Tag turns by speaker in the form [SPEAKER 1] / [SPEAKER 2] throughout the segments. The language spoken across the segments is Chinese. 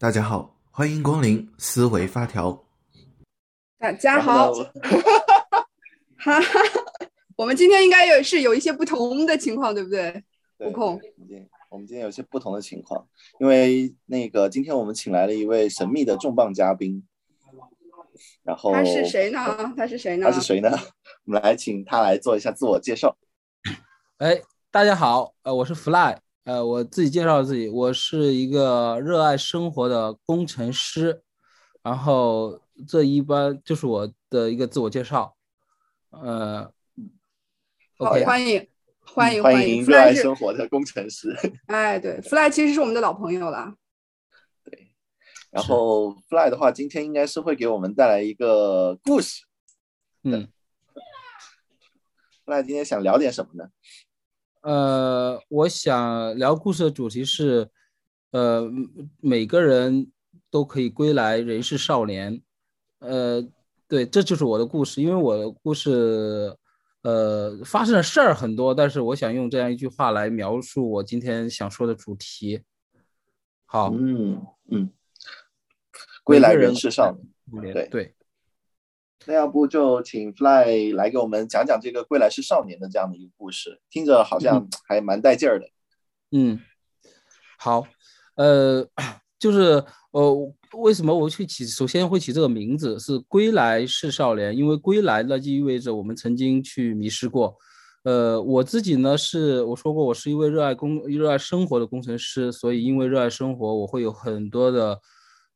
[SPEAKER 1] 大家好，欢迎光临思维发条。
[SPEAKER 2] 大家好，哈哈，我们今天应该也是有一些不同的情况，对不对？悟空，
[SPEAKER 3] 我们今天有些不同的情况，因为那个今天我们请来了一位神秘的重磅嘉宾，然后
[SPEAKER 2] 他是谁呢？他是谁呢？
[SPEAKER 3] 他是谁呢？我们来请他来做一下自我介绍。
[SPEAKER 4] 哎，大家好，呃，我是 Fly。呃，我自己介绍自己，我是一个热爱生活的工程师，然后这一般就是我的一个自我介绍。呃
[SPEAKER 2] ，OK，欢迎欢迎
[SPEAKER 3] 欢迎热爱生活的工程师。
[SPEAKER 2] 哎，对，Fly 其实是我们的老朋友了。
[SPEAKER 3] 对，然后 Fly 的话，今天应该是会给我们带来一个故事。
[SPEAKER 4] 嗯
[SPEAKER 3] ，Fly 今天想聊点什么呢？
[SPEAKER 4] 呃，我想聊故事的主题是，呃，每个人都可以归来，人是少年。呃，对，这就是我的故事。因为我的故事，呃，发生的事儿很多，但是我想用这样一句话来描述我今天想说的主题。好，
[SPEAKER 3] 嗯嗯，归来人是少年，对
[SPEAKER 4] 对。
[SPEAKER 3] 那要不就请 Fly 来给我们讲讲这个《归来是少年》的这样的一个故事，听着好像还蛮带劲儿的。
[SPEAKER 4] 嗯，好，呃，就是呃，为什么我去起？首先会起这个名字是《归来是少年》，因为归来那就意味着我们曾经去迷失过。呃，我自己呢是我说过，我是一位热爱工、热爱生活的工程师，所以因为热爱生活，我会有很多的。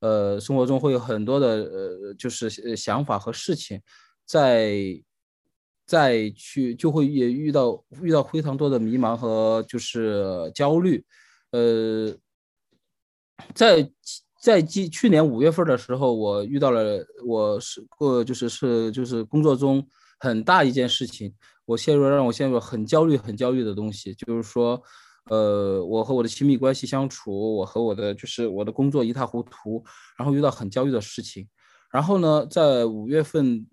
[SPEAKER 4] 呃，生活中会有很多的呃，就是想法和事情，在再去就会也遇到遇到非常多的迷茫和就是焦虑。呃，在在去去年五月份的时候，我遇到了我是过就是是就是工作中很大一件事情，我陷入让我陷入很焦虑很焦虑的东西，就是说。呃，我和我的亲密关系相处，我和我的就是我的工作一塌糊涂，然后遇到很焦虑的事情，然后呢，在五月份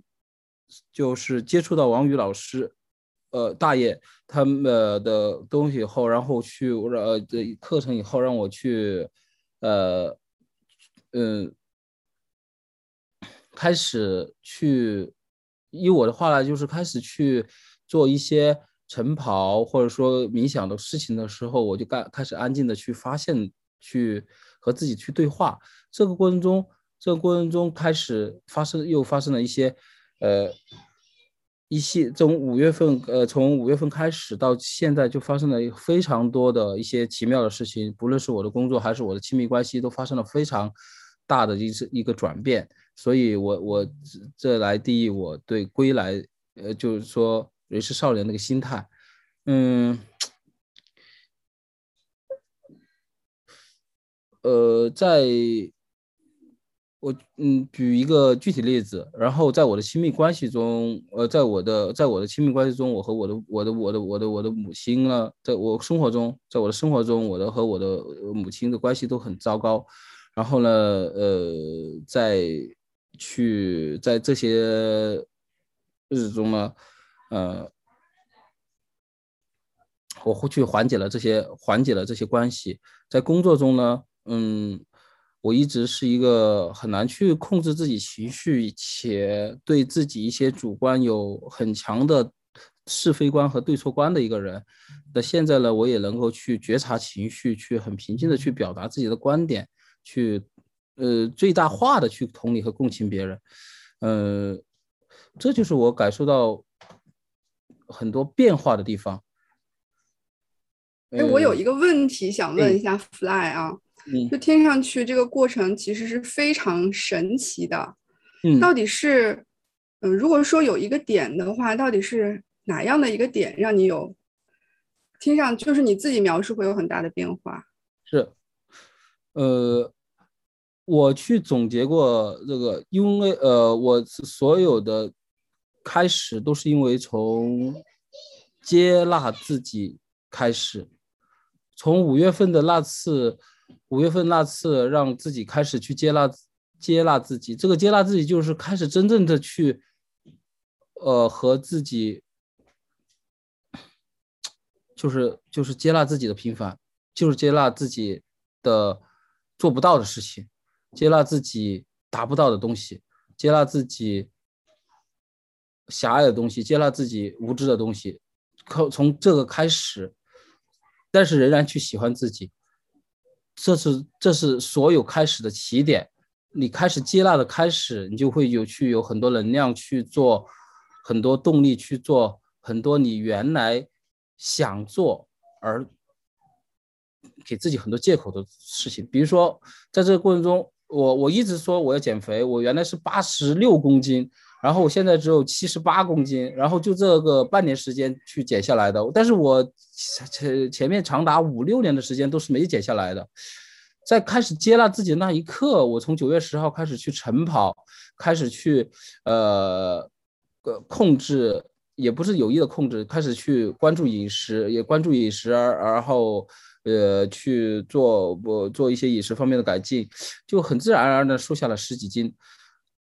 [SPEAKER 4] 就是接触到王宇老师，呃，大爷他们的东西以后，然后去呃的课程以后，让我去呃嗯开始去，以我的话来就是开始去做一些。晨跑或者说冥想的事情的时候，我就开开始安静的去发现，去和自己去对话。这个过程中，这个过程中开始发生，又发生了一些，呃，一些从五月份，呃，从五月份开始到现在，就发生了非常多的一些奇妙的事情。不论是我的工作还是我的亲密关系，都发生了非常大的一次一个转变。所以，我我这来第一，我对归来，呃，就是说。人是少年那个心态，嗯，呃，在我嗯举一个具体例子，然后在我的亲密关系中，呃，在我的在我的亲密关系中，我和我的我的我的我的我的母亲呢，在我生活中，在我的生活中，我的和我的母亲的关系都很糟糕，然后呢，呃，在去在这些日子中呢。呃，我会去缓解了这些，缓解了这些关系。在工作中呢，嗯，我一直是一个很难去控制自己情绪，且对自己一些主观有很强的是非观和对错观的一个人。那现在呢，我也能够去觉察情绪，去很平静的去表达自己的观点，去呃最大化的去同理和共情别人。呃，这就是我感受到。很多变化的地方。
[SPEAKER 2] 哎，我有一个问题想问一下 Fly 啊，就听上去这个过程其实是非常神奇的。
[SPEAKER 4] 嗯，
[SPEAKER 2] 到底是，嗯，如果说有一个点的话，到底是哪样的一个点让你有听上就是你自己描述会有很大的变化？
[SPEAKER 4] 是，呃，我去总结过这个，因为呃，我所有的。开始都是因为从接纳自己开始，从五月份的那次，五月份那次让自己开始去接纳接纳自己，这个接纳自己就是开始真正的去，呃，和自己，就是就是接纳自己的平凡，就是接纳自己的做不到的事情，接纳自己达不到的东西，接纳自己狭隘的东西，接纳自己无知的东西，靠从这个开始，但是仍然去喜欢自己，这是这是所有开始的起点。你开始接纳的开始，你就会有去有很多能量去做，很多动力去做很多你原来想做而给自己很多借口的事情。比如说，在这个过程中，我我一直说我要减肥，我原来是八十六公斤，然后我现在只有七十八公斤，然后就这个半年时间去减下来的。但是我前前面长达五六年的时间都是没减下来的。在开始接纳自己的那一刻，我从九月十号开始去晨跑，开始去呃呃控制，也不是有意的控制，开始去关注饮食，也关注饮食，而然后呃去做不做一些饮食方面的改进，就很自然而然的瘦下了十几斤。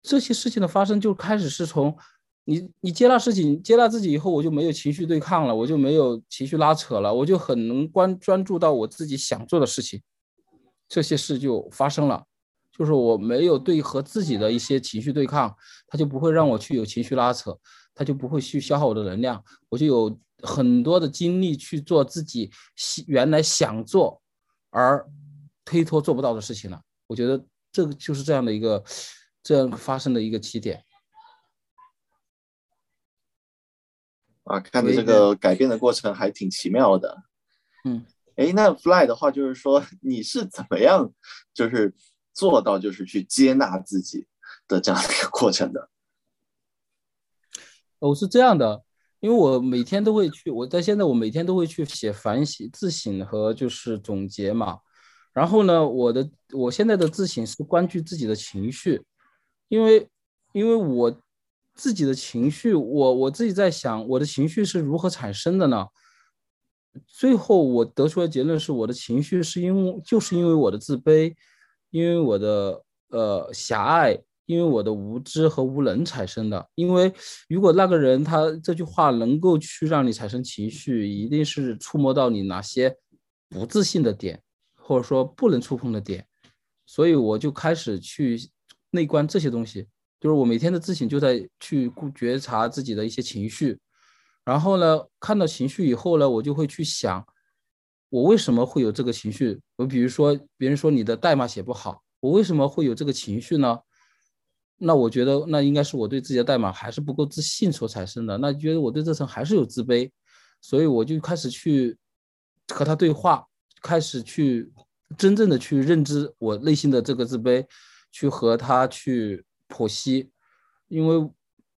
[SPEAKER 4] 这些事情的发生就开始是从你你接纳事情，接纳自己以后，我就没有情绪对抗了，我就没有情绪拉扯了，我就很能关专注到我自己想做的事情。这些事就发生了，就是我没有对和自己的一些情绪对抗，他就不会让我去有情绪拉扯，他就不会去消耗我的能量，我就有很多的精力去做自己原来想做而推脱做不到的事情了。我觉得这个就是这样的一个这样发生的一个起点。
[SPEAKER 3] 啊，看着这个改变的过程还挺奇妙的，
[SPEAKER 4] 嗯。
[SPEAKER 3] 哎，那 Fly 的话，就是说你是怎么样，就是做到就是去接纳自己的这样的一个过程的？
[SPEAKER 4] 我是这样的，因为我每天都会去，我在现在我每天都会去写反省、自省和就是总结嘛。然后呢，我的我现在的自省是关注自己的情绪，因为因为我自己的情绪，我我自己在想，我的情绪是如何产生的呢？最后我得出的结论是，我的情绪是因为就是因为我的自卑，因为我的呃狭隘，因为我的无知和无能产生的。因为如果那个人他这句话能够去让你产生情绪，一定是触摸到你哪些不自信的点，或者说不能触碰的点。所以我就开始去内观这些东西，就是我每天的自省就在去觉察自己的一些情绪。然后呢，看到情绪以后呢，我就会去想，我为什么会有这个情绪？我比如说，别人说你的代码写不好，我为什么会有这个情绪呢？那我觉得，那应该是我对自己的代码还是不够自信所产生的。那觉得我对这层还是有自卑，所以我就开始去和他对话，开始去真正的去认知我内心的这个自卑，去和他去剖析，因为。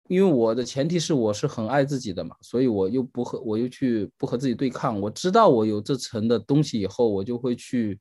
[SPEAKER 4] 因为我的前提是我是很爱自己的嘛，所以我又不和我又去不和自己对抗。我知道我有这层的东西以后，我就会去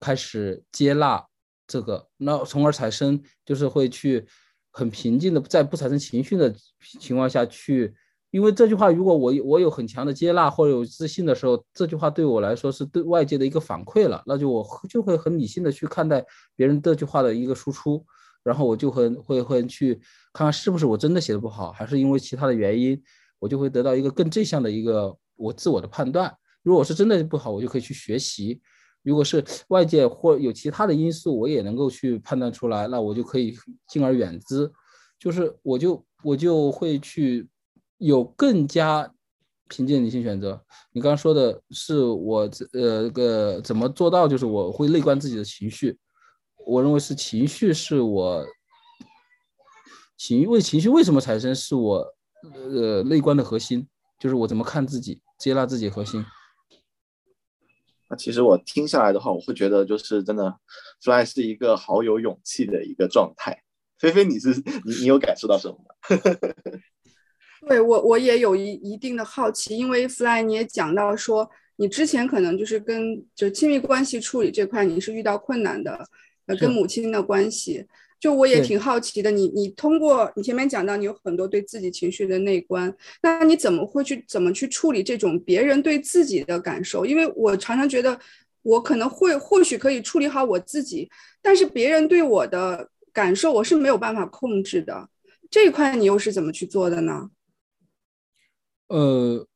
[SPEAKER 4] 开始接纳这个，那从而产生就是会去很平静的，在不产生情绪的情况下去。因为这句话，如果我我有很强的接纳或者有自信的时候，这句话对我来说是对外界的一个反馈了，那就我就会很理性的去看待别人这句话的一个输出。然后我就会会会去看看是不是我真的写的不好，还是因为其他的原因，我就会得到一个更正向的一个我自我的判断。如果是真的不好，我就可以去学习；如果是外界或有其他的因素，我也能够去判断出来，那我就可以敬而远之。就是我就我就会去有更加平静理性选择。你刚刚说的是我呃个怎么做到？就是我会内观自己的情绪。我认为是情绪是我情为情绪为什么产生是我呃内观的核心，就是我怎么看自己、接纳自己核心。
[SPEAKER 3] 那其实我听下来的话，我会觉得就是真的，Fly 是一个好有勇气的一个状态。菲菲，你是你你有感受到什么吗？
[SPEAKER 2] 对我我也有一一定的好奇，因为 Fly 你也讲到说，你之前可能就是跟就亲密关系处理这块你是遇到困难的。呃，跟母亲的关系，就我也挺好奇的。你你通过你前面讲到，你有很多对自己情绪的内观，那你怎么会去怎么去处理这种别人对自己的感受？因为我常常觉得，我可能会或许可以处理好我自己，但是别人对我的感受，我是没有办法控制的。这一块你又是怎么去做的呢？
[SPEAKER 4] 呃，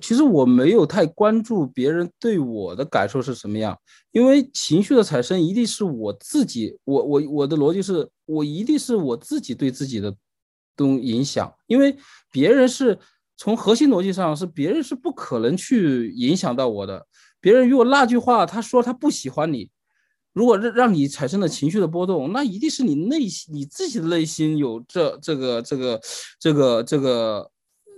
[SPEAKER 4] 其实我没有太关注别人对我的感受是什么样，因为情绪的产生一定是我自己，我我我的逻辑是我一定是我自己对自己的东影响，因为别人是从核心逻辑上是别人是不可能去影响到我的，别人如果那句话他说他不喜欢你，如果让让你产生了情绪的波动，那一定是你内心你自己的内心有这这个这个这个这个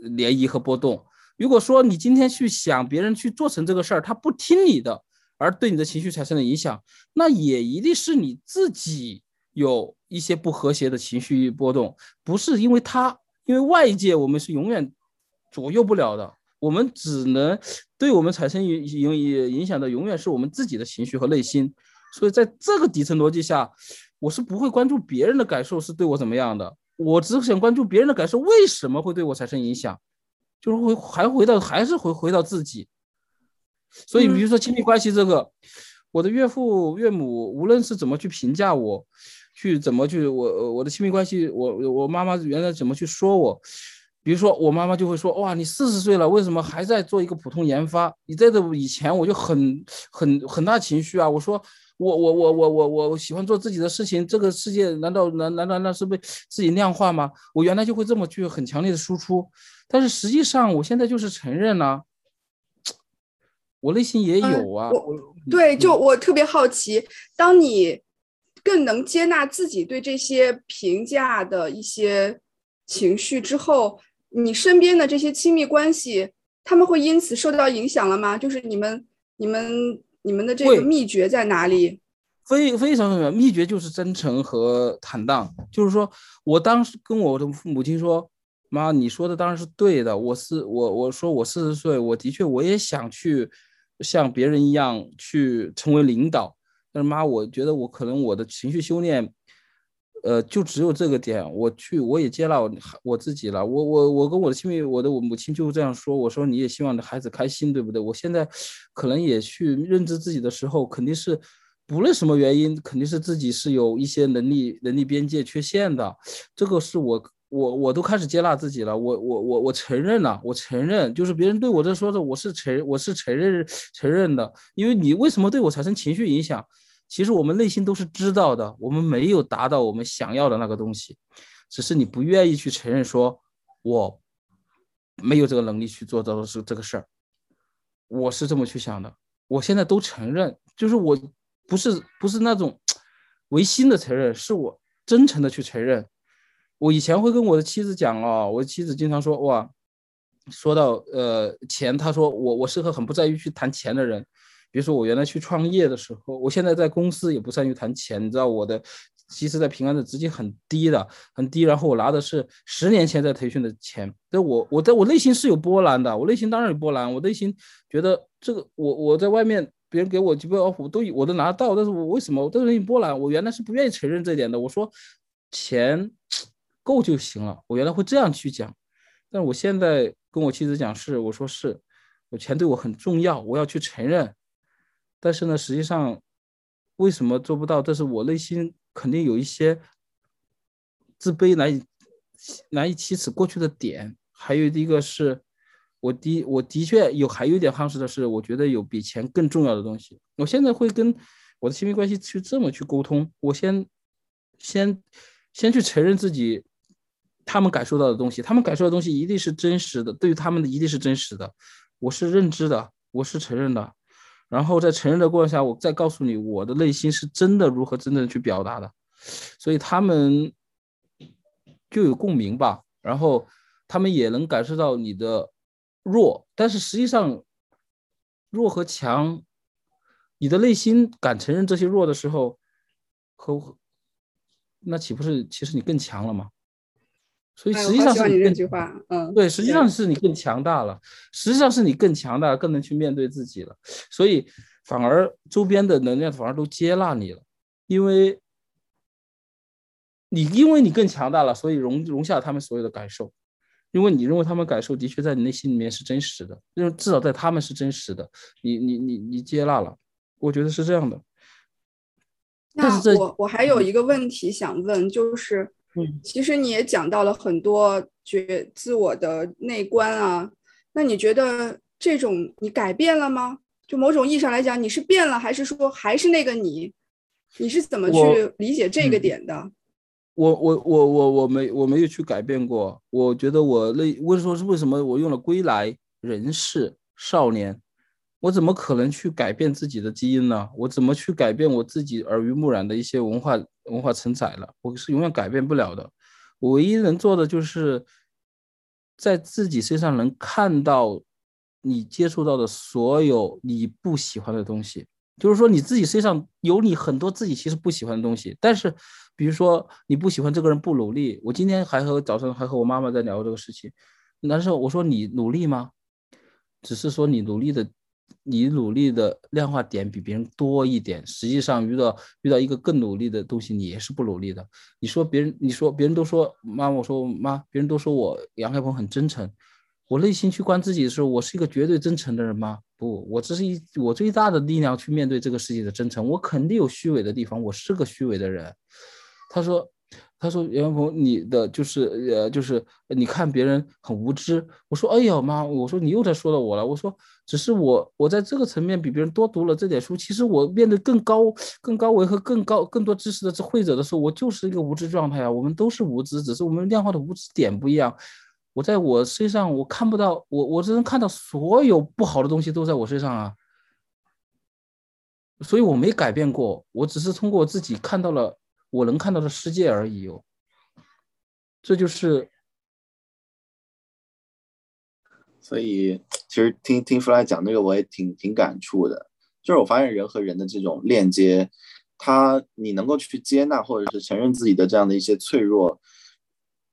[SPEAKER 4] 涟漪和波动。如果说你今天去想别人去做成这个事儿，他不听你的，而对你的情绪产生了影响，那也一定是你自己有一些不和谐的情绪波动，不是因为他，因为外界我们是永远左右不了的，我们只能对我们产生影影影响的永远是我们自己的情绪和内心，所以在这个底层逻辑下，我是不会关注别人的感受是对我怎么样的，我只想关注别人的感受为什么会对我产生影响。就是回还回到还是回回到自己，所以比如说亲密关系这个，我的岳父岳母无论是怎么去评价我，去怎么去我我的亲密关系，我我妈妈原来怎么去说我，比如说我妈妈就会说哇你四十岁了为什么还在做一个普通研发？你在这以前我就很很很大情绪啊，我说我我我我我我喜欢做自己的事情，这个世界难道难难道那是被自己量化吗？我原来就会这么去很强烈的输出。但是实际上，我现在就是承认呢，我内心也有啊。
[SPEAKER 2] 对，就我特别好奇，当你更能接纳自己对这些评价的一些情绪之后，你身边的这些亲密关系，他们会因此受到影响了吗？就是你们、你们、你们的这个秘诀在哪里？
[SPEAKER 4] 非非常重要，秘诀就是真诚和坦荡。就是说我当时跟我的母亲说。妈，你说的当然是对的。我是我，我说我四十岁，我的确我也想去像别人一样去成为领导。但是妈，我觉得我可能我的情绪修炼，呃，就只有这个点。我去，我也接纳我我自己了。我我我跟我的亲密，我的我母亲就这样说。我说你也希望孩子开心，对不对？我现在可能也去认知自己的时候，肯定是不论什么原因，肯定是自己是有一些能力能力边界缺陷的。这个是我。我我都开始接纳自己了，我我我我承认了，我承认，就是别人对我这说的，我是承我是承认承认的，因为你为什么对我产生情绪影响？其实我们内心都是知道的，我们没有达到我们想要的那个东西，只是你不愿意去承认，说我没有这个能力去做到的是这个事儿，我是这么去想的，我现在都承认，就是我不是不是那种违心的承认，是我真诚的去承认。我以前会跟我的妻子讲哦，我妻子经常说哇，说到呃钱，她说我我是个很不在意去谈钱的人。比如说我原来去创业的时候，我现在在公司也不善于谈钱，你知道我的，其实在平安的资金很低的，很低。然后我拿的是十年前在腾讯的钱，但我我在我内心是有波澜的，我内心当然有波澜，我内心觉得这个我我在外面别人给我几个 offer 都我都拿到，但是我为什么我都内心波澜？我原来是不愿意承认这点的。我说钱。够就行了。我原来会这样去讲，但我现在跟我妻子讲是，我说是，我钱对我很重要，我要去承认。但是呢，实际上为什么做不到？这是我内心肯定有一些自卑难以难以启齿过去的点。还有一个是，我的我的确有还有一点夯实的是，我觉得有比钱更重要的东西。我现在会跟我的亲密关系去这么去沟通。我先先先去承认自己。他们感受到的东西，他们感受的东西一定是真实的，对于他们的一定是真实的。我是认知的，我是承认的。然后在承认的过程下，我再告诉你，我的内心是真的如何真正去表达的，所以他们就有共鸣吧。然后他们也能感受到你的弱，但是实际上弱和强，你的内心敢承认这些弱的时候，和那岂不是其实你更强了吗？所以实际上是
[SPEAKER 2] 你这句话，嗯，
[SPEAKER 4] 对，实际上是你更强大了，实际上是你更强大，更能去面对自己了。所以反而周边的能量反而都接纳你了，因为你因为你更强大了，所以容容下他们所有的感受，因为你认为他们感受的确在你内心里面是真实的，因为至少在他们是真实的，你你你你接纳了，我觉得是这样的。
[SPEAKER 2] 那我我还有一个问题想问，就是。
[SPEAKER 4] 嗯，
[SPEAKER 2] 其实你也讲到了很多觉自我的内观啊，那你觉得这种你改变了吗？就某种意义上来讲，你是变了，还是说还是那个你？你是怎么去理解这个点的？
[SPEAKER 4] 我我我我我没我没有去改变过。我觉得我那为什么是为什么我用了归来人世少年？我怎么可能去改变自己的基因呢？我怎么去改变我自己耳濡目染的一些文化文化承载了？我是永远改变不了的。我唯一能做的就是在自己身上能看到你接触到的所有你不喜欢的东西，就是说你自己身上有你很多自己其实不喜欢的东西。但是，比如说你不喜欢这个人不努力，我今天还和早上还和我妈妈在聊这个事情。那时候我说你努力吗？只是说你努力的。你努力的量化点比别人多一点，实际上遇到遇到一个更努力的东西，你也是不努力的。你说别人，你说别人都说妈，我说妈，别人都说我杨开鹏很真诚，我内心去观自己的时候，我是一个绝对真诚的人吗？不，我这是一我最大的力量去面对这个世界的真诚，我肯定有虚伪的地方，我是个虚伪的人。他说。他说：“杨鹏，你的就是呃，就是你看别人很无知。”我说：“哎呀妈！”我说：“你又在说到我了。”我说：“只是我，我在这个层面比别人多读了这点书。其实我面对更高、更高维和更高、更多知识的智慧者的时候，我就是一个无知状态啊。我们都是无知，只是我们量化的无知点不一样。我在我身上，我看不到，我我只能看到所有不好的东西都在我身上啊。所以我没改变过，我只是通过我自己看到了。”我能看到的世界而已哦，这就是。
[SPEAKER 3] 所以，其实听听弗莱讲这个，我也挺挺感触的。就是我发现人和人的这种链接，他你能够去接纳或者是承认自己的这样的一些脆弱。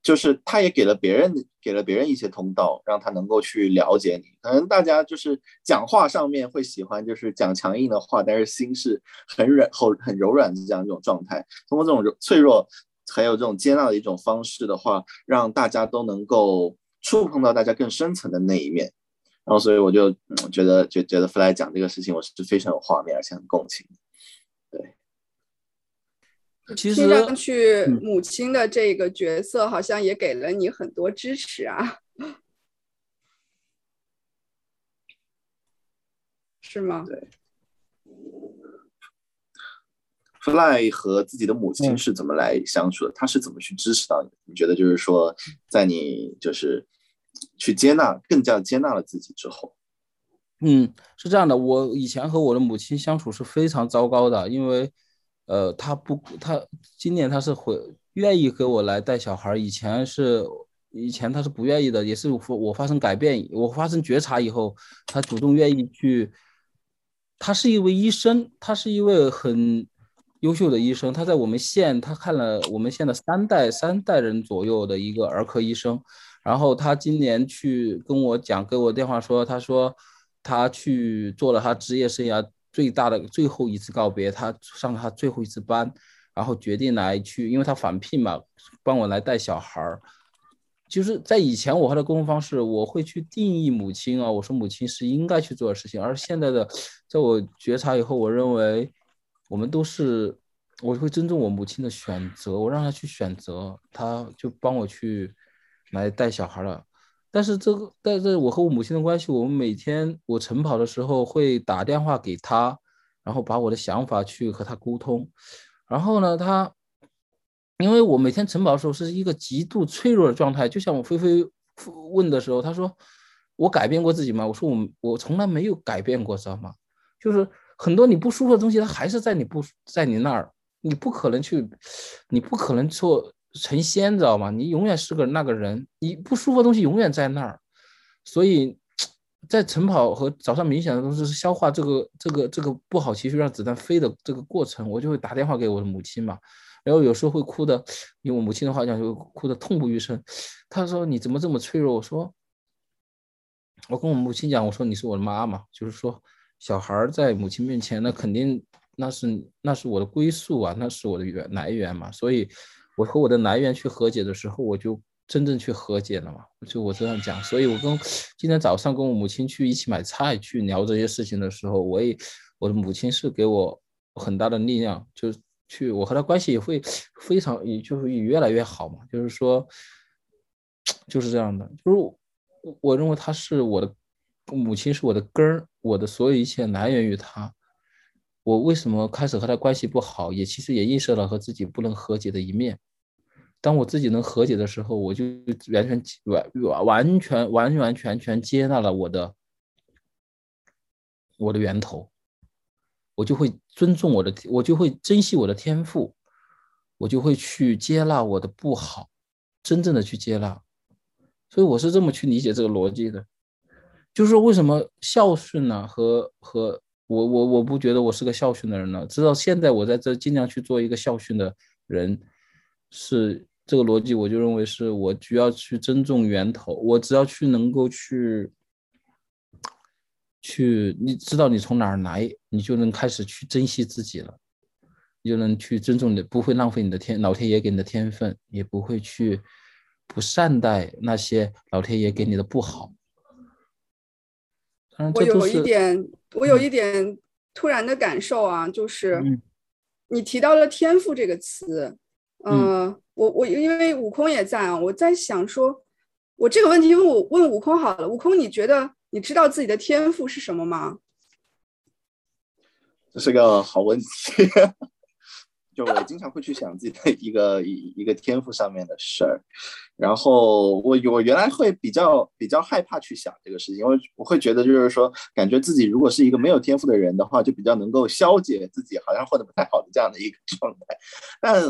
[SPEAKER 3] 就是他也给了别人给了别人一些通道，让他能够去了解你。可能大家就是讲话上面会喜欢就是讲强硬的话，但是心是很软后很柔软的这样一种状态。通过这种脆弱还有这种接纳的一种方式的话，让大家都能够触碰到大家更深层的那一面。然后，所以我就觉得觉觉得弗莱讲这个事情，我是非常有画面而且很共情。
[SPEAKER 4] 其实，
[SPEAKER 2] 上去母亲的这个角色好像也给了你很多支持啊，是吗？
[SPEAKER 3] 对。Fly 和自己的母亲是怎么来相处的？他是怎么去支持到你？你觉得就是说，在你就是去接纳、更加接纳了自己之后，
[SPEAKER 4] 嗯，是这样的。我以前和我的母亲相处是非常糟糕的，因为。呃，他不，他今年他是回愿意给我来带小孩，以前是以前他是不愿意的，也是我我发生改变，我发生觉察以后，他主动愿意去。他是一位医生，他是一位很优秀的医生，他在我们县，他看了我们县的三代三代人左右的一个儿科医生，然后他今年去跟我讲，给我电话说，他说他去做了他职业生涯。最大的最后一次告别，他上他最后一次班，然后决定来去，因为他返聘嘛，帮我来带小孩儿。就是在以前我和他沟通方式，我会去定义母亲啊，我说母亲是应该去做的事情。而现在的，在我觉察以后，我认为我们都是，我会尊重我母亲的选择，我让她去选择，她就帮我去来带小孩了。但是这个，但是我和我母亲的关系，我们每天我晨跑的时候会打电话给她，然后把我的想法去和她沟通。然后呢，她，因为我每天晨跑的时候是一个极度脆弱的状态，就像我菲菲问的时候，她说我改变过自己吗？我说我我从来没有改变过，知道吗？就是很多你不舒服的东西，它还是在你不在你那儿，你不可能去，你不可能做。成仙，知道吗？你永远是个那个人，你不舒服的东西永远在那儿，所以在晨跑和早上冥想的同时，是消化这个这个这个不好情绪，让子弹飞的这个过程，我就会打电话给我的母亲嘛，然后有时候会哭的，用我母亲的话讲，就哭的痛不欲生。她说你怎么这么脆弱？我说，我跟我母亲讲，我说你是我的妈妈，就是说小孩在母亲面前，那肯定那是那是我的归宿啊，那是我的源来源嘛，所以。我和我的来源去和解的时候，我就真正去和解了嘛，就我这样讲。所以我跟今天早上跟我母亲去一起买菜去聊这些事情的时候，我也我的母亲是给我很大的力量，就去我和她关系也会非常，也就会越来越好嘛。就是说，就是这样的，就是我我认为她是我的母亲是我的根儿，我的所有一切来源于她。我为什么开始和她关系不好？也其实也意识到和自己不能和解的一面。当我自己能和解的时候，我就完全完完完全完完全全接纳了我的我的源头，我就会尊重我的，我就会珍惜我的天赋，我就会去接纳我的不好，真正的去接纳。所以我是这么去理解这个逻辑的。就是说，为什么孝顺呢？和和我我我不觉得我是个孝顺的人呢？直到现在，我在这尽量去做一个孝顺的人，是这个逻辑，我就认为是我需要去尊重源头。我只要去能够去去，你知道你从哪儿来，你就能开始去珍惜自己了，你就能去尊重你，不会浪费你的天老天爷给你的天分，也不会去不善待那些老天爷给你的不好。
[SPEAKER 2] 我有一点，我有一点突然的感受啊，就是你提到了“天赋”这个词，嗯，我我因为悟空也在啊，我在想说，我这个问题问我问悟空好了，悟空，你觉得你知道自己的天赋是什么吗？
[SPEAKER 3] 这是个好问题。就我经常会去想自己的一个一一个天赋上面的事儿，然后我我原来会比较比较害怕去想这个事情，因为我会觉得就是说，感觉自己如果是一个没有天赋的人的话，就比较能够消解自己好像混得不太好的这样的一个 状态。但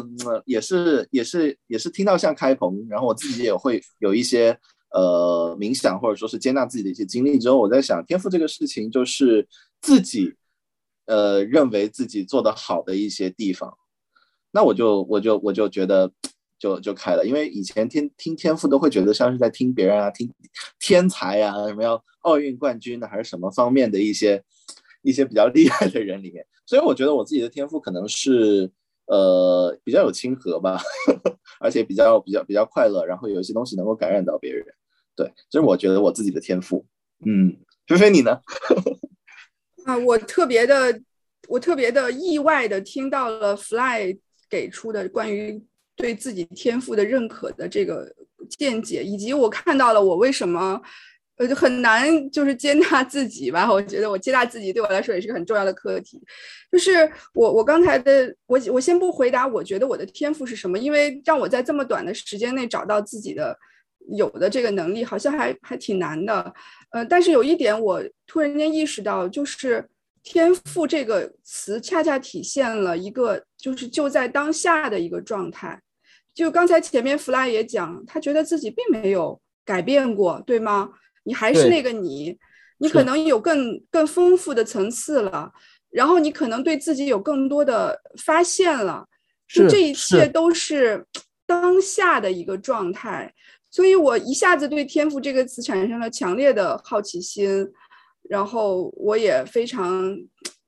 [SPEAKER 3] 也是也是也是听到像开鹏，然后我自己也会有一些呃冥想或者说是接纳自己的一些经历之后，我在想天赋这个事情就是自己呃认为自己做得好的一些地方。那我就我就我就觉得就就开了，因为以前听听天赋都会觉得像是在听别人啊，听天才啊，什么要奥运冠军的，还是什么方面的一些一些比较厉害的人里面，所以我觉得我自己的天赋可能是呃比较有亲和吧，而且比较比较比较快乐，然后有一些东西能够感染到别人，对，这是我觉得我自己的天赋。嗯，菲菲你呢？
[SPEAKER 2] 啊，我特别的我特别的意外的听到了 Fly。给出的关于对自己天赋的认可的这个见解，以及我看到了我为什么呃就很难就是接纳自己吧？我觉得我接纳自己对我来说也是个很重要的课题。就是我我刚才的我我先不回答，我觉得我的天赋是什么？因为让我在这么短的时间内找到自己的有的这个能力，好像还还挺难的。呃，但是有一点我突然间意识到，就是。天赋这个词恰恰体现了一个就是就在当下的一个状态。就刚才前面弗拉也讲，他觉得自己并没有改变过，对吗？你还是那个你，你可能有更更丰富的层次了，然后你可能对自己有更多的发现了，就这一切都是当下的一个状态。所以我一下子对天赋这个词产生了强烈的好奇心。然后我也非常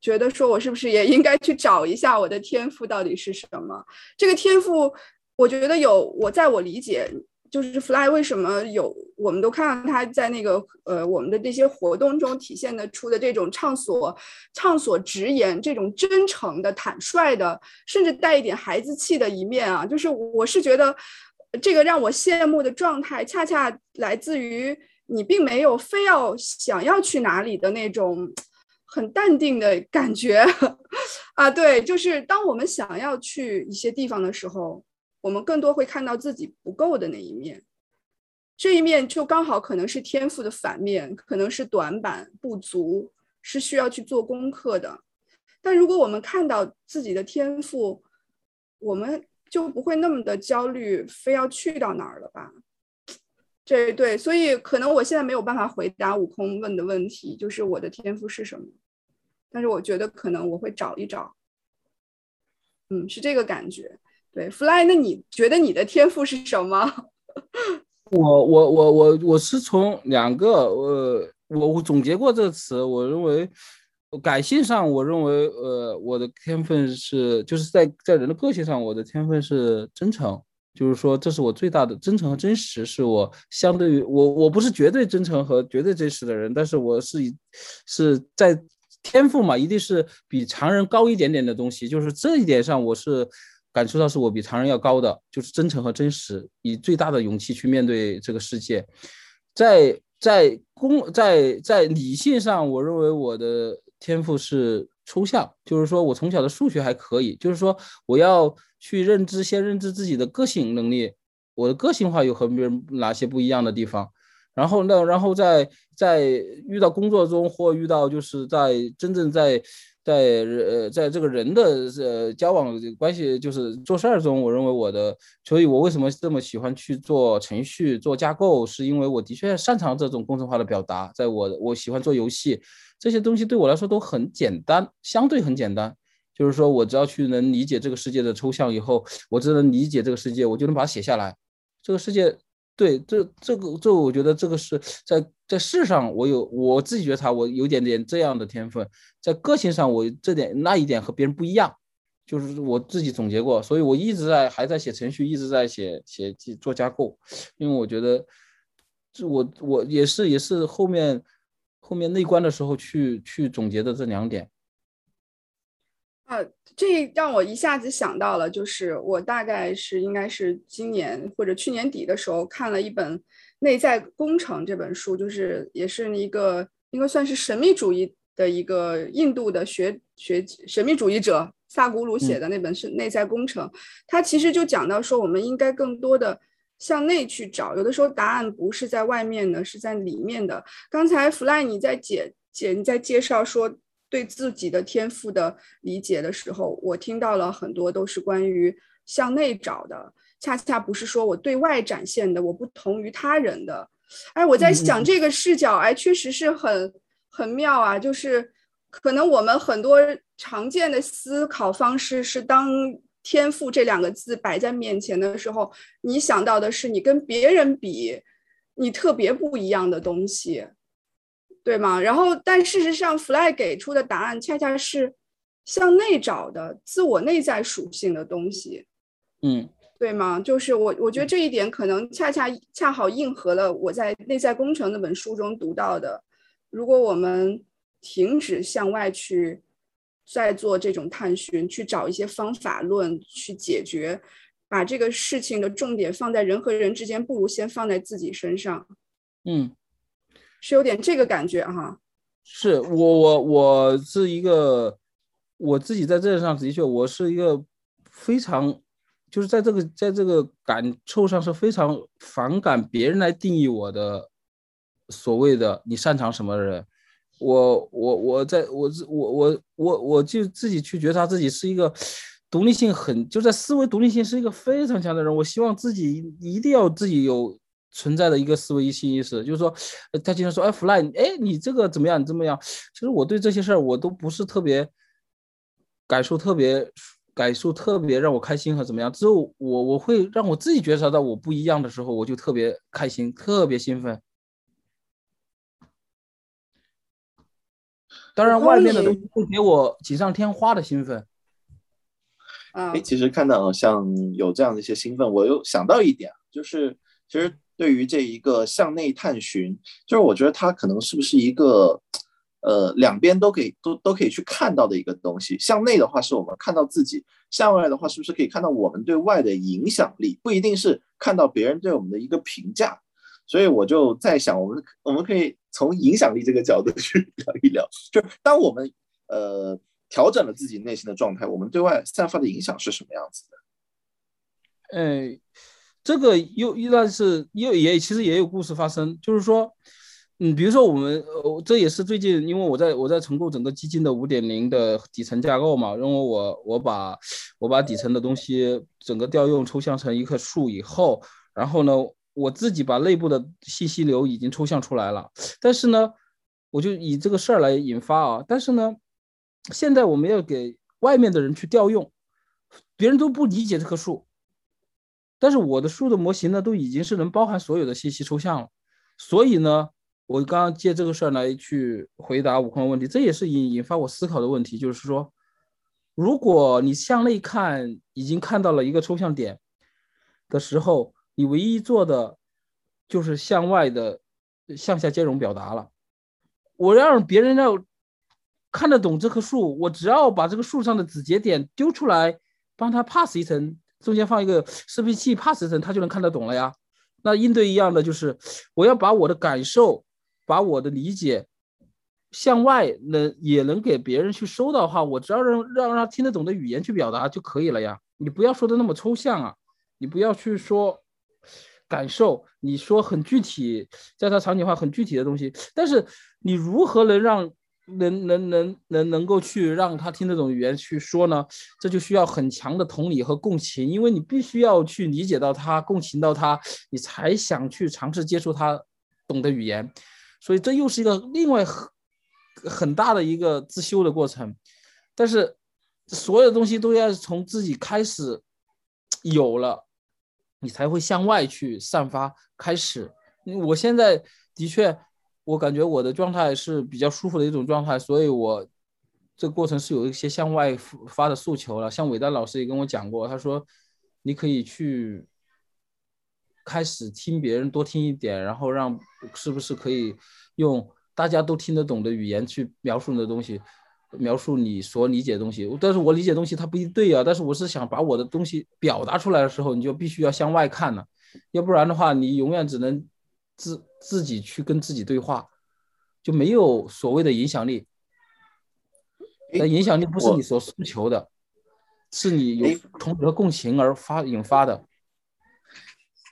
[SPEAKER 2] 觉得说，我是不是也应该去找一下我的天赋到底是什么？这个天赋，我觉得有我在我理解，就是 Fly 为什么有，我们都看到他在那个呃我们的这些活动中体现的出的这种畅所畅所直言、这种真诚的、坦率的，甚至带一点孩子气的一面啊，就是我是觉得这个让我羡慕的状态，恰恰来自于。你并没有非要想要去哪里的那种很淡定的感觉 啊，对，就是当我们想要去一些地方的时候，我们更多会看到自己不够的那一面，这一面就刚好可能是天赋的反面，可能是短板不足，是需要去做功课的。但如果我们看到自己的天赋，我们就不会那么的焦虑，非要去到哪儿了吧？对对，所以可能我现在没有办法回答悟空问的问题，就是我的天赋是什么。但是我觉得可能我会找一找，嗯，是这个感觉。对，Fly，那你觉得你的天赋是什么？
[SPEAKER 4] 我我我我我是从两个，呃，我我总结过这个词，我认为感性上，我认为呃，我的天分是就是在在人的个性上，我的天分是真诚。就是说，这是我最大的真诚和真实，是我相对于我，我不是绝对真诚和绝对真实的人，但是我是以是在天赋嘛，一定是比常人高一点点的东西。就是这一点上，我是感受到是我比常人要高的，就是真诚和真实，以最大的勇气去面对这个世界。在在公在在理性上，我认为我的天赋是抽象，就是说我从小的数学还可以，就是说我要去认知，先认知自己的个性能力，我的个性化有和别人哪些不一样的地方，然后呢，然后在在遇到工作中或遇到就是在真正在。在呃，在这个人的呃交往关系，就是做事儿中，我认为我的，所以我为什么这么喜欢去做程序、做架构，是因为我的确擅长这种工程化的表达。在我，我喜欢做游戏，这些东西对我来说都很简单，相对很简单。就是说我只要去能理解这个世界的抽象以后，我只能理解这个世界，我就能把它写下来。这个世界。对，这这个这，我觉得这个是在在世上，我有我自己觉察，我有点点这样的天分，在个性上，我这点那一点和别人不一样，就是我自己总结过，所以我一直在还在写程序，一直在写写做架构，因为我觉得，这我我也是也是后面后面内观的时候去去总结的这两点。
[SPEAKER 2] 啊，这让我一下子想到了，就是我大概是应该是今年或者去年底的时候看了一本《内在工程》这本书，就是也是一个应该算是神秘主义的一个印度的学学神秘主义者萨古鲁写的那本是《内在工程》，他其实就讲到说，我们应该更多的向内去找，有的时候答案不是在外面的，是在里面的。刚才弗赖你在解解你在介绍说。对自己的天赋的理解的时候，我听到了很多都是关于向内找的，恰恰不是说我对外展现的，我不同于他人的。哎，我在想这个视角，哎，确实是很很妙啊。就是可能我们很多常见的思考方式是，当天赋这两个字摆在面前的时候，你想到的是你跟别人比，你特别不一样的东西。对吗？然后，但事实上，Fly 给出的答案恰恰是向内找的自我内在属性的东西。
[SPEAKER 4] 嗯，
[SPEAKER 2] 对吗？就是我，我觉得这一点可能恰恰恰好应和了我在《内在工程》那本书中读到的。如果我们停止向外去再做这种探寻，去找一些方法论去解决，把这个事情的重点放在人和人之间，不如先放在自己身上。
[SPEAKER 4] 嗯。
[SPEAKER 2] 是有点这个感觉哈，
[SPEAKER 4] 是我我我是一个我自己在这上的确我是一个非常就是在这个在这个感受上是非常反感别人来定义我的所谓的你擅长什么的人，我我我在我我我我我就自己去觉察自己是一个独立性很就在思维独立性是一个非常强的人，我希望自己一定要自己有。存在的一个思维性意识，就是说，他经常说，哎，fly，哎，你这个怎么样？你怎么样？其实我对这些事儿，我都不是特别感受，特别感受，特别让我开心和怎么样。只有我，我会让我自己觉察到我不一样的时候，我就特别开心，特别兴奋。当然，外面的东西会给我锦上添花的兴奋。
[SPEAKER 2] 哎，
[SPEAKER 3] 其实看到像有这样的一些兴奋，我又想到一点，就是其实。对于这一个向内探寻，就是我觉得它可能是不是一个，呃，两边都可以都都可以去看到的一个东西。向内的话，是我们看到自己；向外的话，是不是可以看到我们对外的影响力？不一定是看到别人对我们的一个评价。所以我就在想，我们我们可以从影响力这个角度去 聊一聊，就是当我们呃调整了自己内心的状态，我们对外散发的影响是什么样子
[SPEAKER 4] 的？哎。这个又又那是又也其实也有故事发生，就是说，嗯，比如说我们呃，这也是最近，因为我在我在重构整个基金的五点零的底层架构嘛，因为我我把我把底层的东西整个调用抽象成一棵树以后，然后呢，我自己把内部的信息流已经抽象出来了，但是呢，我就以这个事儿来引发啊，但是呢，现在我们要给外面的人去调用，别人都不理解这棵树。但是我的树的模型呢，都已经是能包含所有的信息抽象了，所以呢，我刚刚借这个事儿来去回答悟空的问题，这也是引引发我思考的问题，就是说，如果你向内看，已经看到了一个抽象点的时候，你唯一做的就是向外的向下兼容表达了。我让别人要看得懂这棵树，我只要把这个树上的子节点丢出来，帮他 pass 一层。中间放一个视频器，pass 层，他就能看得懂了呀。那应对一样的就是，我要把我的感受把我的理解向外能也能给别人去收到话，我只要让让他听得懂的语言去表达就可以了呀。你不要说的那么抽象啊，你不要去说感受，你说很具体，在他场景化很具体的东西，但是你如何能让？能能能能能够去让他听得懂语言去说呢？这就需要很强的同理和共情，因为你必须要去理解到他，共情到他，你才想去尝试接触他懂的语言。所以这又是一个另外很很大的一个自修的过程。但是所有的东西都要从自己开始有了，你才会向外去散发。开始，我现在的确。我感觉我的状态是比较舒服的一种状态，所以我这个过程是有一些向外发的诉求了。像伟丹老师也跟我讲过，他说你可以去开始听别人多听一点，然后让是不是可以用大家都听得懂的语言去描述你的东西，描述你所理解的东西。但是我理解东西它不一定对啊，但是我是想把我的东西表达出来的时候，你就必须要向外看了，要不然的话，你永远只能。自自己去跟自己对话，就没有所谓的影响力。那影响力不是你所诉求的，是你有同和共情而发引发的。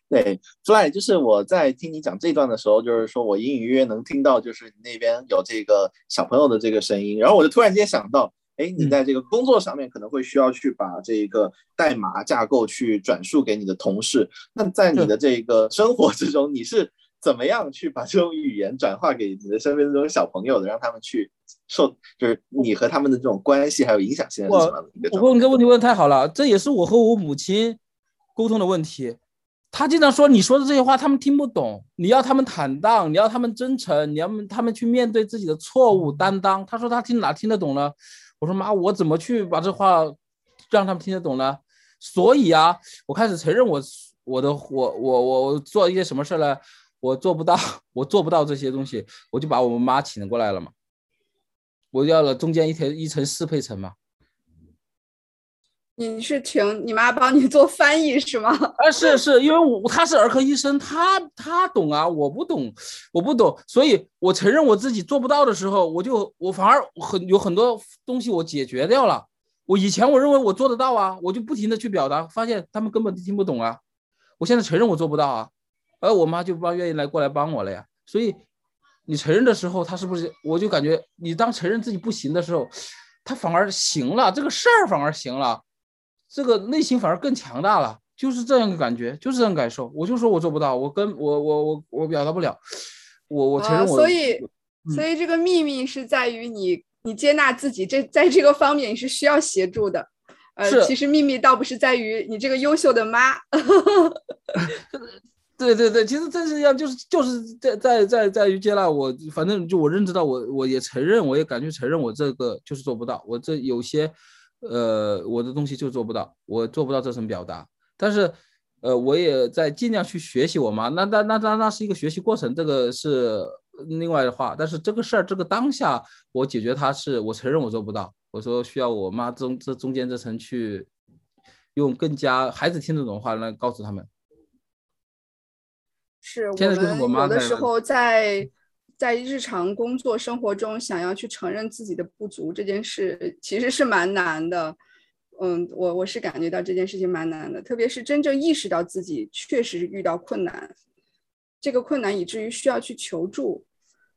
[SPEAKER 3] 对，Fly，就是我在听你讲这段的时候，就是说我隐隐约约能听到，就是你那边有这个小朋友的这个声音，然后我就突然间想到，哎，你在这个工作上面可能会需要去把这个代码架构去转述给你的同事，那在你的这个生活之中，你是？怎么样去把这种语言转化给你的身边的这种小朋友的，让他们去受，就是你和他们的这种关系还有影响性是什么？
[SPEAKER 4] 我问个问题问的太好了，这也是我和我母亲沟通的问题。他经常说你说的这些话他们听不懂，你要他们坦荡，你要他们真诚，你要他们去面对自己的错误担当。他说他听哪听得懂呢？我说妈，我怎么去把这话让他们听得懂呢？所以啊，我开始承认我我的我我我做一些什么事儿呢？我做不到，我做不到这些东西，我就把我们妈请过来了嘛。我要了中间一层一层适配层嘛。
[SPEAKER 2] 你是请你妈帮你做翻译是吗？
[SPEAKER 4] 啊，是是，因为我她是儿科医生，她她懂啊，我不懂，我不懂，所以我承认我自己做不到的时候，我就我反而很有很多东西我解决掉了。我以前我认为我做得到啊，我就不停的去表达，发现他们根本听不懂啊。我现在承认我做不到啊。而我妈就不愿意来过来帮我了呀，所以你承认的时候，她是不是我就感觉你当承认自己不行的时候，她反而行了，这个事儿反而行了，这个内心反而更强大了，就是这样的感觉，就是这样感受。我就说我做不到，我跟我我我我表达不了，我我承认我。
[SPEAKER 2] 所以所以这个秘密是在于你你接纳自己，这在这个方面你是需要协助的。呃，其实秘密倒不是在于你这个优秀的妈。
[SPEAKER 4] 对对对，其实这是样，就是就是在在在在于接纳我，反正就我认知到我我也承认，我也敢去承认我这个就是做不到，我这有些呃我的东西就做不到，我做不到这层表达，但是呃我也在尽量去学习我妈，那那那那那是一个学习过程，这个是另外的话，但是这个事儿这个当下我解决它是我承认我做不到，我说需要我妈中这中间这层去用更加孩子听得懂的话来告诉他们。
[SPEAKER 2] 是我们有的时候在在日常工作生活中，想要去承认自己的不足这件事，其实是蛮难的。嗯，我我是感觉到这件事情蛮难的，特别是真正意识到自己确实遇到困难，这个困难以至于需要去求助，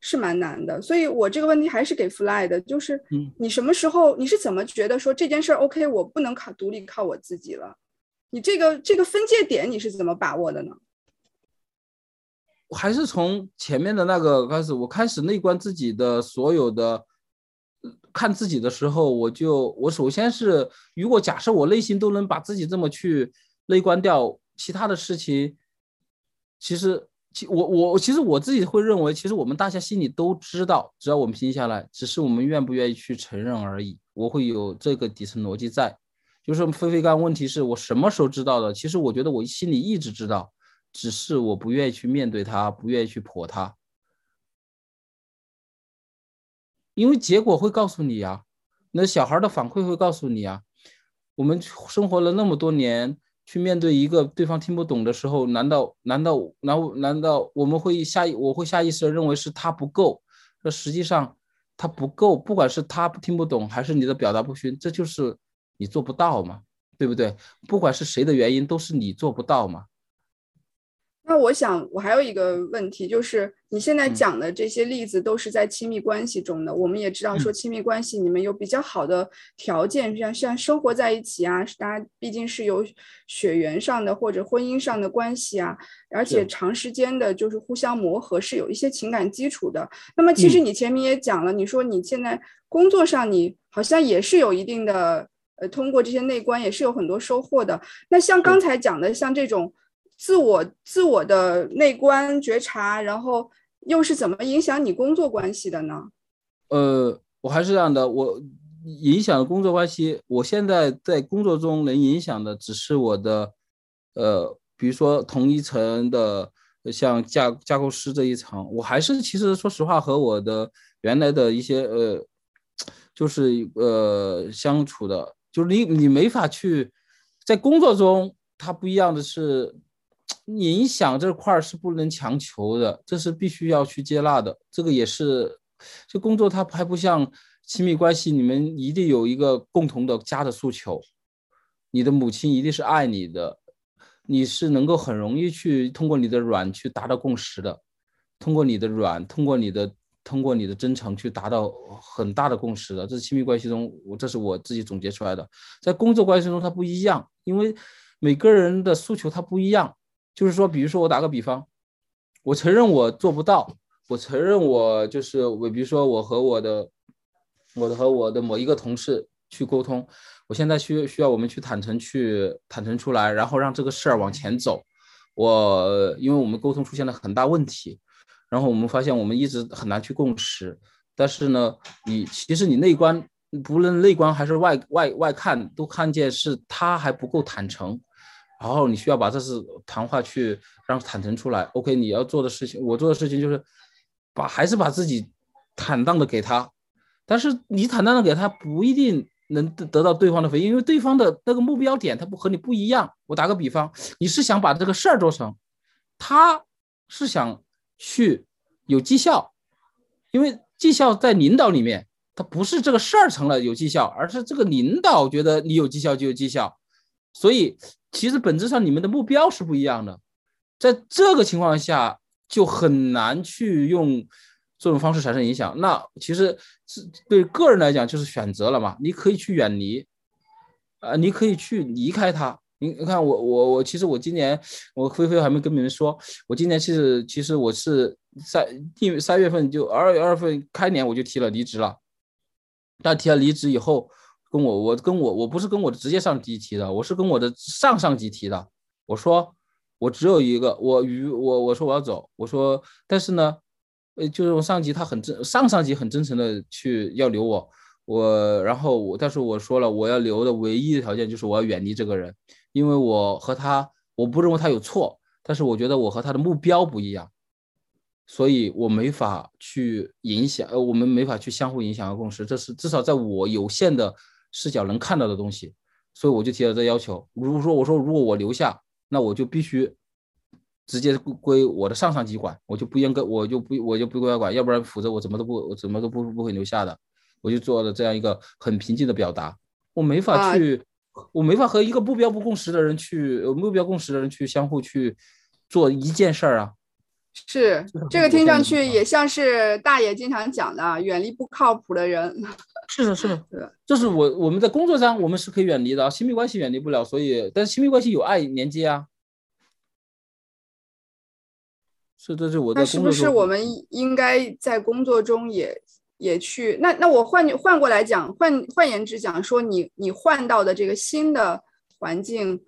[SPEAKER 2] 是蛮难的。所以我这个问题还是给 Fly 的，就是你什么时候你是怎么觉得说这件事儿 OK，我不能靠独立靠我自己了？你这个这个分界点你是怎么把握的呢？
[SPEAKER 4] 还是从前面的那个开始，我开始内观自己的所有的看自己的时候，我就我首先是，如果假设我内心都能把自己这么去内观掉，其他的事情，其实其我我其实我自己会认为，其实我们大家心里都知道，只要我们平下来，只是我们愿不愿意去承认而已。我会有这个底层逻辑在，就是飞飞刚问题是我什么时候知道的？其实我觉得我心里一直知道。只是我不愿意去面对他，不愿意去破他，因为结果会告诉你呀，那小孩的反馈会告诉你啊。我们生活了那么多年，去面对一个对方听不懂的时候，难道难道难难道我们会下意我会下意识的认为是他不够？那实际上他不够，不管是他听不懂还是你的表达不均，这就是你做不到嘛，对不对？不管是谁的原因，都是你做不到嘛。
[SPEAKER 2] 那我想，我还有一个问题，就是你现在讲的这些例子都是在亲密关系中的。我们也知道，说亲密关系你们有比较好的条件，像像生活在一起啊，大家毕竟是有血缘上的或者婚姻上的关系啊，而且长时间的就是互相磨合，是有一些情感基础的。那么，其实你前面也讲了，你说你现在工作上你好像也是有一定的，呃，通过这些内观也是有很多收获的。那像刚才讲的，像这种。自我自我的内观觉察，然后又是怎么影响你工作关系的呢？
[SPEAKER 4] 呃，我还是这样的，我影响工作关系。我现在在工作中能影响的只是我的，呃，比如说同一层的，像架架构师这一层，我还是其实说实话和我的原来的一些呃，就是呃相处的，就是你你没法去在工作中，它不一样的是。影响这块是不能强求的，这是必须要去接纳的。这个也是，这工作它还不像亲密关系，你们一定有一个共同的家的诉求。你的母亲一定是爱你的，你是能够很容易去通过你的软去达到共识的，通过你的软，通过你的通过你的真诚去达到很大的共识的。这是亲密关系中，我这是我自己总结出来的。在工作关系中它不一样，因为每个人的诉求它不一样。就是说，比如说我打个比方，我承认我做不到，我承认我就是我，比如说我和我的，我的和我的某一个同事去沟通，我现在需需要我们去坦诚去坦诚出来，然后让这个事儿往前走。我因为我们沟通出现了很大问题，然后我们发现我们一直很难去共识。但是呢，你其实你内观，不论内观还是外外外看，都看见是他还不够坦诚。然后你需要把这次谈话去让坦诚出来。OK，你要做的事情，我做的事情就是把还是把自己坦荡的给他，但是你坦荡的给他不一定能得得到对方的回应，因为对方的那个目标点他不和你不一样。我打个比方，你是想把这个事儿做成，他是想去有绩效，因为绩效在领导里面，他不是这个事儿成了有绩效，而是这个领导觉得你有绩效就有绩效，所以。其实本质上你们的目标是不一样的，在这个情况下就很难去用这种方式产生影响。那其实是对个人来讲就是选择了嘛，你可以去远离，啊，你可以去离开他。你你看我我我，其实我今年我菲菲还没跟你们说，我今年其实其实我是三一三月份就二月二月份开年我就提了离职了，但提了离职以后。跟我，我跟我，我不是跟我的直接上级提的，我是跟我的上上级提的。我说我只有一个，我与我我说我要走，我说但是呢，呃，就是我上级他很真，上上级很真诚的去要留我，我然后我但是我说了我要留的唯一的条件就是我要远离这个人，因为我和他我不认为他有错，但是我觉得我和他的目标不一样，所以我没法去影响，呃，我们没法去相互影响和共识，这是至少在我有限的。视角能看到的东西，所以我就提了这要求。如果说我说如果我留下，那我就必须直接归我的上上级管，我就不应该，我就不我就不归他管，要不然否则我怎么都不我怎么都不不会留下的。我就做了这样一个很平静的表达，我没法去，我没法和一个目标不共识的人去目标共识的人去相互去做一件事儿啊。
[SPEAKER 2] 是这个听上去也像是大爷经常讲的，远离不靠谱的人。
[SPEAKER 4] 是的，是的，对，就是我我们在工作上我们是可以远离的，亲密关系远离不了，所以但是亲密关系有爱连接啊。是，这是我在。
[SPEAKER 2] 那是不是我们应该在工作中也也去？那那我换换过来讲，换换言之讲，说你你换到的这个新的环境，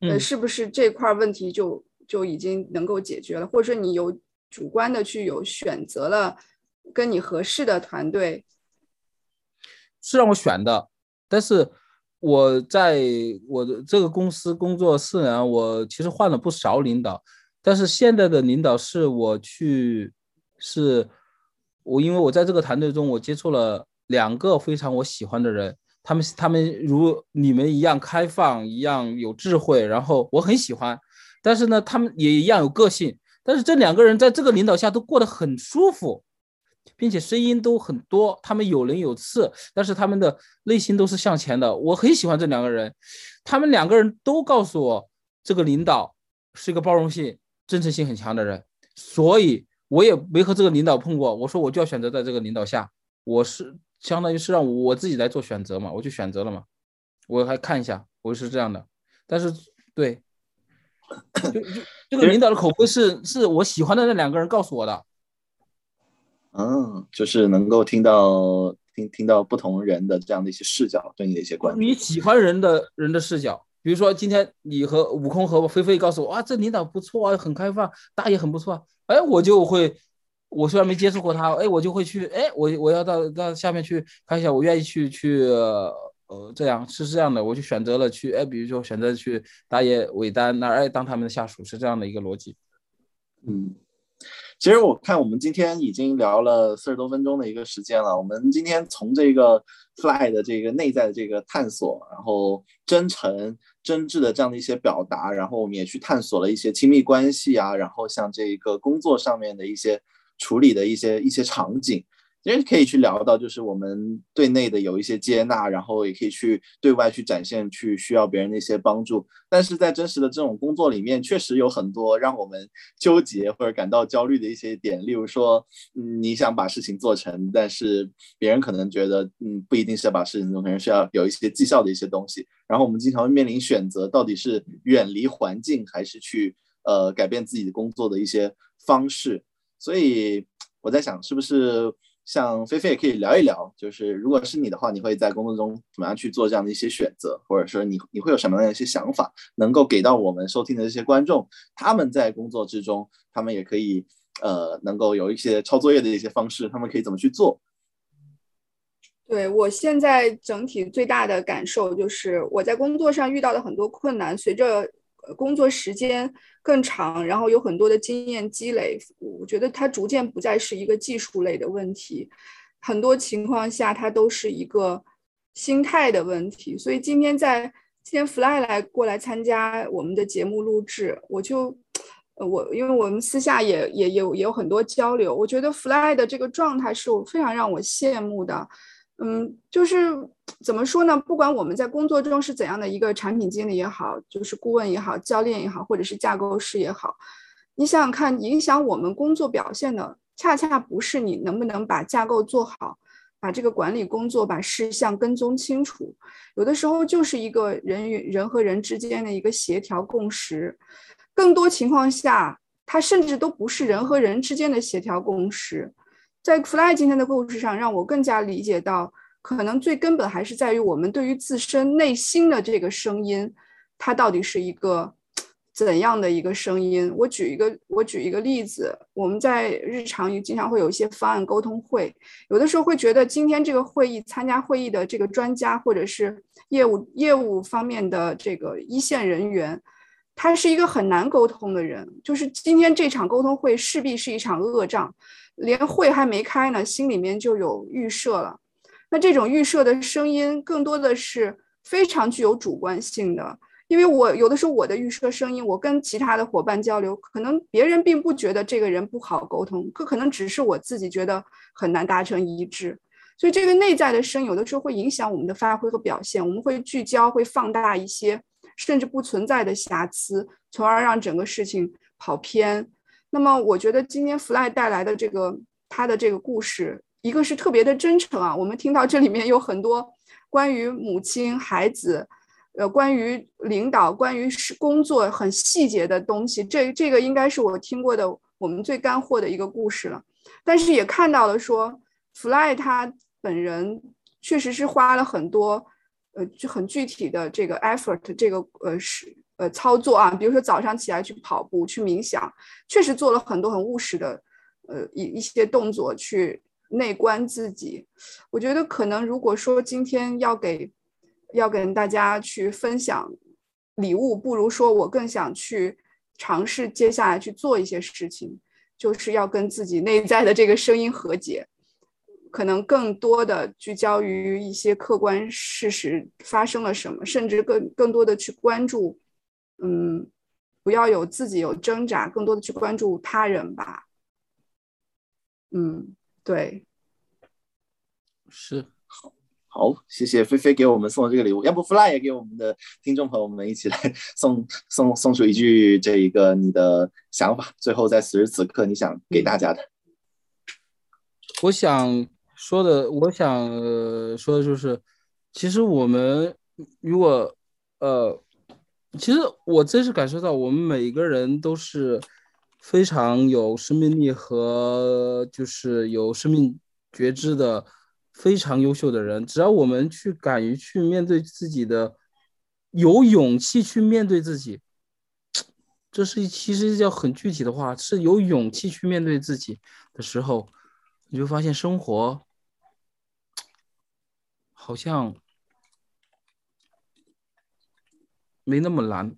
[SPEAKER 2] 呃，是不是这块问题就就已经能够解决了？或者说你有主观的去有选择了跟你合适的团队？
[SPEAKER 4] 是让我选的，但是我在我的这个公司工作四年，我其实换了不少领导，但是现在的领导是我去，是我因为我在这个团队中，我接触了两个非常我喜欢的人，他们他们如你们一样开放，一样有智慧，然后我很喜欢。但是呢，他们也一样有个性。但是这两个人在这个领导下都过得很舒服，并且声音都很多，他们有人有刺，但是他们的内心都是向前的。我很喜欢这两个人，他们两个人都告诉我，这个领导是一个包容性、真诚性很强的人。所以我也没和这个领导碰过。我说我就要选择在这个领导下，我是相当于是让我自己来做选择嘛，我就选择了嘛。我还看一下，我是这样的。但是对。就这个领导的口碑是是我喜欢的那两个人告诉我的，
[SPEAKER 3] 嗯，就是能够听到听听到不同人的这样的一些视角，对你的一些观点。
[SPEAKER 4] 你喜欢人的人的视角，比如说今天你和悟空和菲菲告诉我，啊，这领导不错啊，很开放，大爷很不错啊，哎，我就会，我虽然没接触过他，哎，我就会去，哎，我我要到到下面去看一下，我愿意去去。呃，这样是这样的，我就选择了去，哎，比如说选择去打野尾单那儿，哎，当他们的下属，是这样的一个逻辑。
[SPEAKER 3] 嗯，其实我看我们今天已经聊了四十多分钟的一个时间了，我们今天从这个 Fly 的这个内在的这个探索，然后真诚、真挚的这样的一些表达，然后我们也去探索了一些亲密关系啊，然后像这个工作上面的一些处理的一些一些场景。其实可以去聊到，就是我们对内的有一些接纳，然后也可以去对外去展现，去需要别人的一些帮助。但是在真实的这种工作里面，确实有很多让我们纠结或者感到焦虑的一些点。例如说，嗯，你想把事情做成，但是别人可能觉得，嗯，不一定是要把事情做成，是要有一些绩效的一些东西。然后我们经常会面临选择，到底是远离环境，还是去呃改变自己的工作的一些方式。所以我在想，是不是？像菲菲也可以聊一聊，就是如果是你的话，你会在工作中怎么样去做这样的一些选择，或者说你你会有什么样的一些想法，能够给到我们收听的这些观众，他们在工作之中，他们也可以呃能够有一些抄作业的一些方式，他们可以怎么去做？
[SPEAKER 2] 对我现在整体最大的感受就是我在工作上遇到的很多困难，随着。工作时间更长，然后有很多的经验积累，我觉得它逐渐不再是一个技术类的问题，很多情况下它都是一个心态的问题。所以今天在今天 Fly 来过来参加我们的节目录制，我就我因为我们私下也也有也有很多交流，我觉得 Fly 的这个状态是我非常让我羡慕的。嗯，就是怎么说呢？不管我们在工作中是怎样的一个产品经理也好，就是顾问也好，教练也好，或者是架构师也好，你想想看，影响我们工作表现的，恰恰不是你能不能把架构做好，把这个管理工作、把事项跟踪清楚，有的时候就是一个人与人和人之间的一个协调共识，更多情况下，它甚至都不是人和人之间的协调共识。在 Fly 今天的故事上，让我更加理解到，可能最根本还是在于我们对于自身内心的这个声音，它到底是一个怎样的一个声音？我举一个，我举一个例子，我们在日常也经常会有一些方案沟通会，有的时候会觉得今天这个会议参加会议的这个专家或者是业务业务方面的这个一线人员，他是一个很难沟通的人，就是今天这场沟通会势必是一场恶仗。连会还没开呢，心里面就有预设了。那这种预设的声音，更多的是非常具有主观性的。因为我有的时候我的预设声音，我跟其他的伙伴交流，可能别人并不觉得这个人不好沟通，可可能只是我自己觉得很难达成一致。所以这个内在的声，有的时候会影响我们的发挥和表现。我们会聚焦，会放大一些甚至不存在的瑕疵，从而让整个事情跑偏。那么我觉得今天 Fly 带来的这个他的这个故事，一个是特别的真诚啊。我们听到这里面有很多关于母亲、孩子，呃，关于领导、关于是工作很细节的东西。这这个应该是我听过的我们最干货的一个故事了。但是也看到了说，Fly 他本人确实是花了很多呃就很具体的这个 effort，这个呃是。呃，操作啊，比如说早上起来去跑步、去冥想，确实做了很多很务实的，呃，一一些动作去内观自己。我觉得可能如果说今天要给要跟大家去分享礼物，不如说我更想去尝试接下来去做一些事情，就是要跟自己内在的这个声音和解。可能更多的聚焦于一些客观事实发生了什么，甚至更更多的去关注，嗯，不要有自己有挣扎，更多的去关注他人吧。嗯，对，
[SPEAKER 4] 是
[SPEAKER 3] 好，好，谢谢菲菲给我们送的这个礼物，要不 Fly 也给我们的听众朋友们一起来 送送送出一句这一个你的想法，最后在此时此刻你想给大家的。
[SPEAKER 4] 我想说的，我想说的就是，其实我们如果呃，其实我真是感受到，我们每一个人都是。非常有生命力和就是有生命觉知的非常优秀的人，只要我们去敢于去面对自己的，有勇气去面对自己，这是其实叫很具体的话，是有勇气去面对自己的时候，你就发现生活好像没那么难，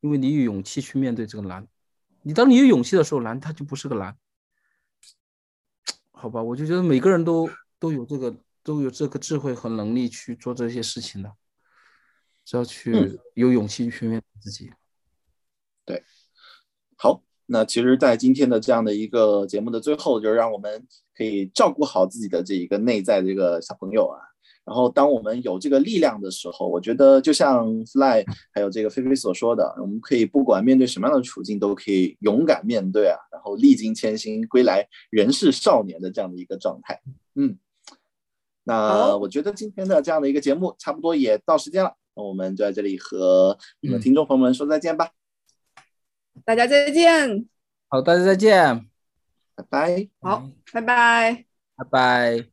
[SPEAKER 4] 因为你有勇气去面对这个难。你当你有勇气的时候，难它就不是个难，好吧？我就觉得每个人都都有这个都有这个智慧和能力去做这些事情的，只要去有勇气去面对自己。
[SPEAKER 3] 对，好，那其实，在今天的这样的一个节目的最后，就是让我们可以照顾好自己的这一个内在的这个小朋友啊。然后，当我们有这个力量的时候，我觉得就像 Fly 还有这个菲菲所说的，我们可以不管面对什么样的处境，都可以勇敢面对啊，然后历经千辛归来，仍是少年的这样的一个状态。嗯，那我觉得今天的这样的一个节目差不多也到时间了，那我们就在这里和我们听众朋友们说再见吧。
[SPEAKER 2] 大家再见。
[SPEAKER 4] 好，大家再见。
[SPEAKER 3] 拜拜。
[SPEAKER 2] 好，拜拜。
[SPEAKER 4] 拜拜。